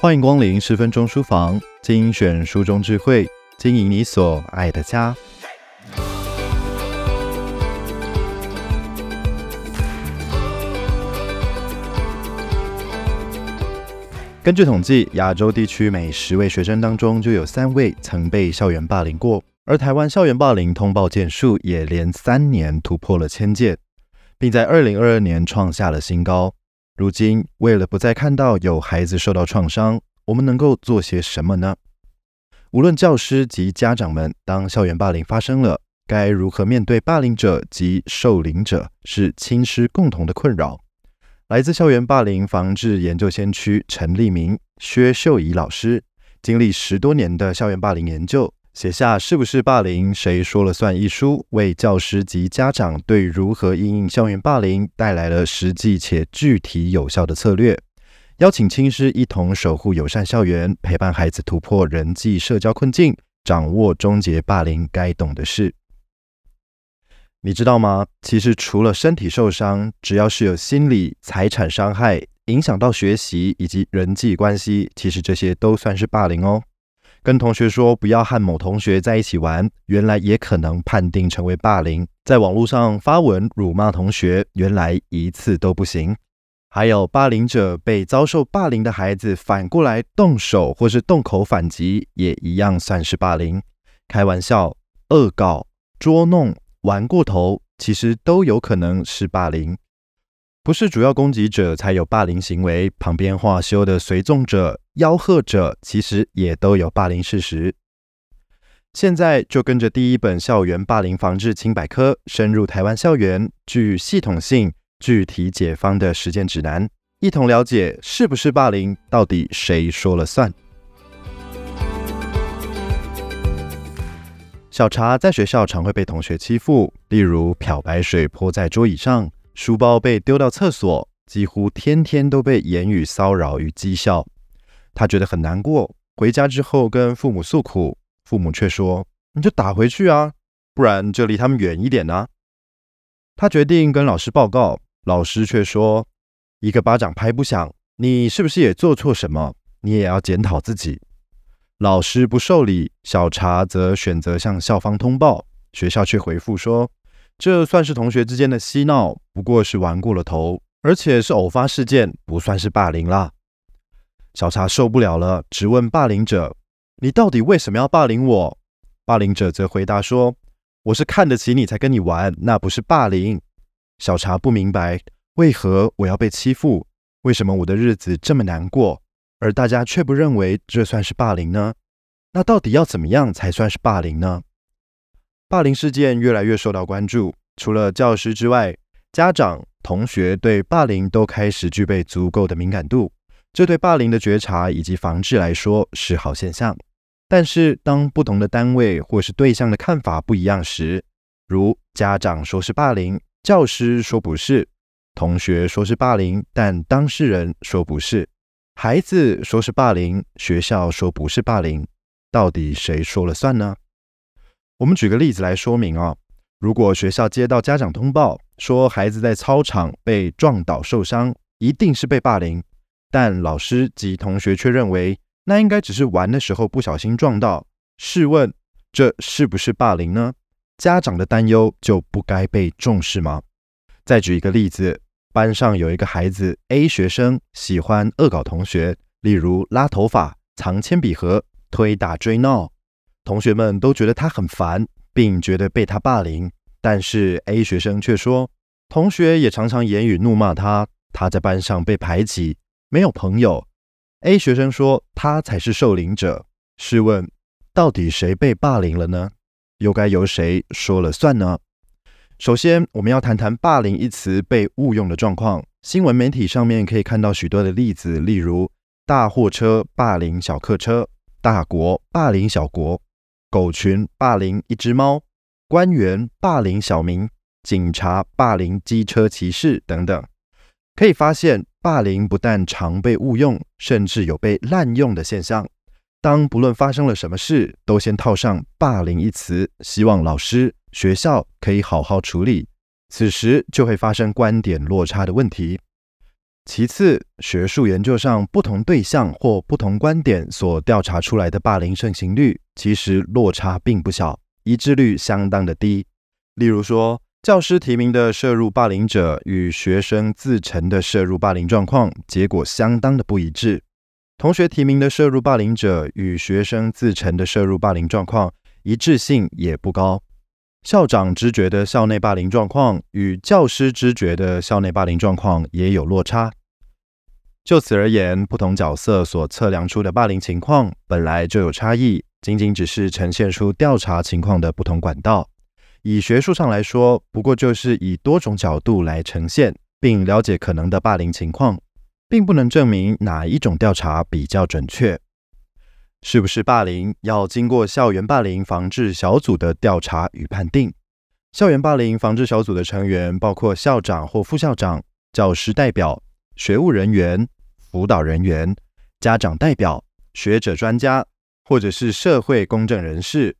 欢迎光临十分钟书房，精选书中智慧，经营你所爱的家。根据统计，亚洲地区每十位学生当中就有三位曾被校园霸凌过，而台湾校园霸凌通报件数也连三年突破了千件，并在二零二二年创下了新高。如今，为了不再看到有孩子受到创伤，我们能够做些什么呢？无论教师及家长们，当校园霸凌发生了，该如何面对霸凌者及受凌者，是亲师共同的困扰。来自校园霸凌防治研究先驱陈立明、薛秀仪老师，经历十多年的校园霸凌研究。写下《是不是霸凌？谁说了算》一书，为教师及家长对如何应应校园霸凌带来了实际且具体有效的策略。邀请亲师一同守护友善校园，陪伴孩子突破人际社交困境，掌握终结霸凌该懂的事。你知道吗？其实除了身体受伤，只要是有心理、财产伤害，影响到学习以及人际关系，其实这些都算是霸凌哦。跟同学说不要和某同学在一起玩，原来也可能判定成为霸凌。在网络上发文辱骂同学，原来一次都不行。还有霸凌者被遭受霸凌的孩子反过来动手或是动口反击，也一样算是霸凌。开玩笑、恶搞、捉弄、玩过头，其实都有可能是霸凌。不是主要攻击者才有霸凌行为，旁边话修的随纵者、吆喝者，其实也都有霸凌事实。现在就跟着第一本校园霸凌防治轻百科，深入台湾校园，具系统性、具体解方的实践指南，一同了解是不是霸凌，到底谁说了算？小茶在学校常会被同学欺负，例如漂白水泼在桌椅上。书包被丢到厕所，几乎天天都被言语骚扰与讥笑，他觉得很难过。回家之后跟父母诉苦，父母却说：“你就打回去啊，不然就离他们远一点啊。”他决定跟老师报告，老师却说：“一个巴掌拍不响，你是不是也做错什么？你也要检讨自己。”老师不受理，小茶则选择向校方通报，学校却回复说。这算是同学之间的嬉闹，不过是玩过了头，而且是偶发事件，不算是霸凌啦。小茶受不了了，直问霸凌者：“你到底为什么要霸凌我？”霸凌者则回答说：“我是看得起你才跟你玩，那不是霸凌。”小茶不明白，为何我要被欺负？为什么我的日子这么难过，而大家却不认为这算是霸凌呢？那到底要怎么样才算是霸凌呢？霸凌事件越来越受到关注，除了教师之外，家长、同学对霸凌都开始具备足够的敏感度，这对霸凌的觉察以及防治来说是好现象。但是，当不同的单位或是对象的看法不一样时，如家长说是霸凌，教师说不是，同学说是霸凌，但当事人说不是，孩子说是霸凌，学校说不是霸凌，到底谁说了算呢？我们举个例子来说明啊，如果学校接到家长通报，说孩子在操场被撞倒受伤，一定是被霸凌，但老师及同学却认为那应该只是玩的时候不小心撞到，试问这是不是霸凌呢？家长的担忧就不该被重视吗？再举一个例子，班上有一个孩子 A 学生喜欢恶搞同学，例如拉头发、藏铅笔盒、推打追闹。同学们都觉得他很烦，并觉得被他霸凌。但是 A 学生却说，同学也常常言语怒骂他，他在班上被排挤，没有朋友。A 学生说他才是受凌者。试问，到底谁被霸凌了呢？又该由谁说了算呢？首先，我们要谈谈“霸凌”一词被误用的状况。新闻媒体上面可以看到许多的例子，例如大货车霸凌小客车，大国霸凌小国。狗群霸凌一只猫，官员霸凌小民，警察霸凌机车骑士等等。可以发现，霸凌不但常被误用，甚至有被滥用的现象。当不论发生了什么事，都先套上“霸凌”一词，希望老师、学校可以好好处理。此时就会发生观点落差的问题。其次，学术研究上不同对象或不同观点所调查出来的霸凌盛行率，其实落差并不小，一致率相当的低。例如说，教师提名的涉入霸凌者与学生自陈的涉入霸凌状况，结果相当的不一致；同学提名的涉入霸凌者与学生自陈的涉入霸凌状况，一致性也不高。校长知觉的校内霸凌状况与教师知觉的校内霸凌状况也有落差。就此而言，不同角色所测量出的霸凌情况本来就有差异，仅仅只是呈现出调查情况的不同管道。以学术上来说，不过就是以多种角度来呈现，并了解可能的霸凌情况，并不能证明哪一种调查比较准确。是不是霸凌，要经过校园霸凌防治小组的调查与判定。校园霸凌防治小组的成员包括校长或副校长、教师代表、学务人员。辅导人员、家长代表、学者专家，或者是社会公正人士，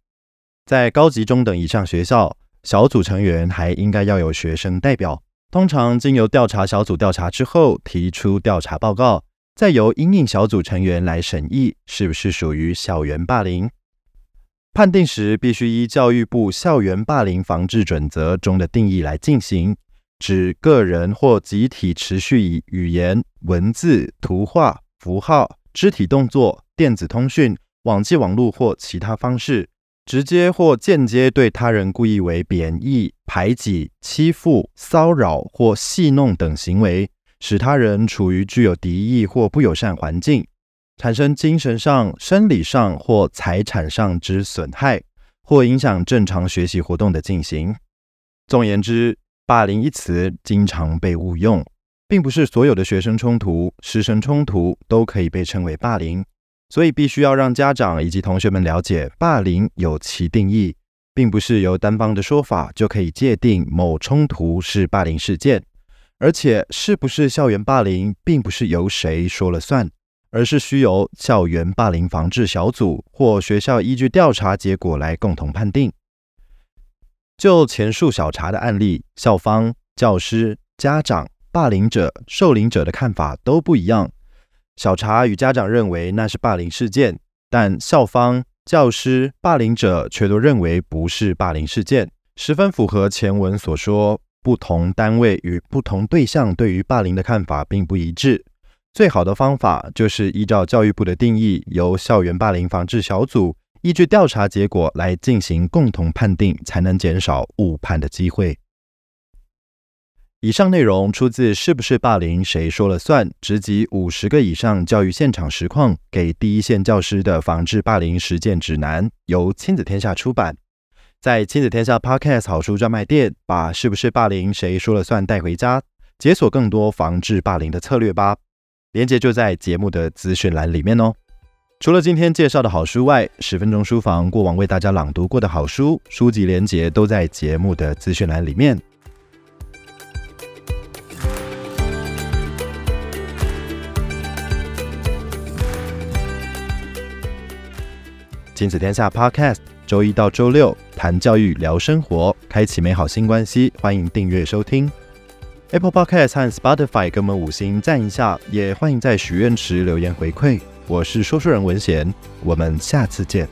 在高级中等以上学校，小组成员还应该要有学生代表。通常经由调查小组调查之后，提出调查报告，再由应应小组成员来审议是不是属于校园霸凌。判定时必须依教育部校园霸凌防治准则中的定义来进行。指个人或集体持续以语言、文字、图画、符号、肢体动作、电子通讯、网际网络或其他方式，直接或间接对他人故意为贬义、排挤、欺负、骚扰或戏弄等行为，使他人处于具有敌意或不友善环境，产生精神上、生理上或财产上之损害，或影响正常学习活动的进行。总言之，霸凌一词经常被误用，并不是所有的学生冲突、师生冲突都可以被称为霸凌，所以必须要让家长以及同学们了解，霸凌有其定义，并不是由单方的说法就可以界定某冲突是霸凌事件，而且是不是校园霸凌，并不是由谁说了算，而是需由校园霸凌防治小组或学校依据调查结果来共同判定。就前述小查的案例，校方、教师、家长、霸凌者、受凌者的看法都不一样。小查与家长认为那是霸凌事件，但校方、教师、霸凌者却都认为不是霸凌事件，十分符合前文所说，不同单位与不同对象对于霸凌的看法并不一致。最好的方法就是依照教育部的定义，由校园霸凌防治小组。依据调查结果来进行共同判定，才能减少误判的机会。以上内容出自《是不是霸凌谁说了算》，直击五十个以上教育现场实况，给第一线教师的防治霸凌实践指南，由亲子天下出版。在亲子天下 Podcast 好书专卖店，把《是不是霸凌谁说了算》带回家，解锁更多防治霸凌的策略吧。链接就在节目的资讯栏里面哦。除了今天介绍的好书外，十分钟书房过往为大家朗读过的好书书籍连结都在节目的资讯栏里面。亲子天下 Podcast，周一到周六谈教育、聊生活，开启美好新关系。欢迎订阅收听 Apple Podcast 和 Spotify，给我们五星赞一下，也欢迎在许愿池留言回馈。我是说书人文贤，我们下次见。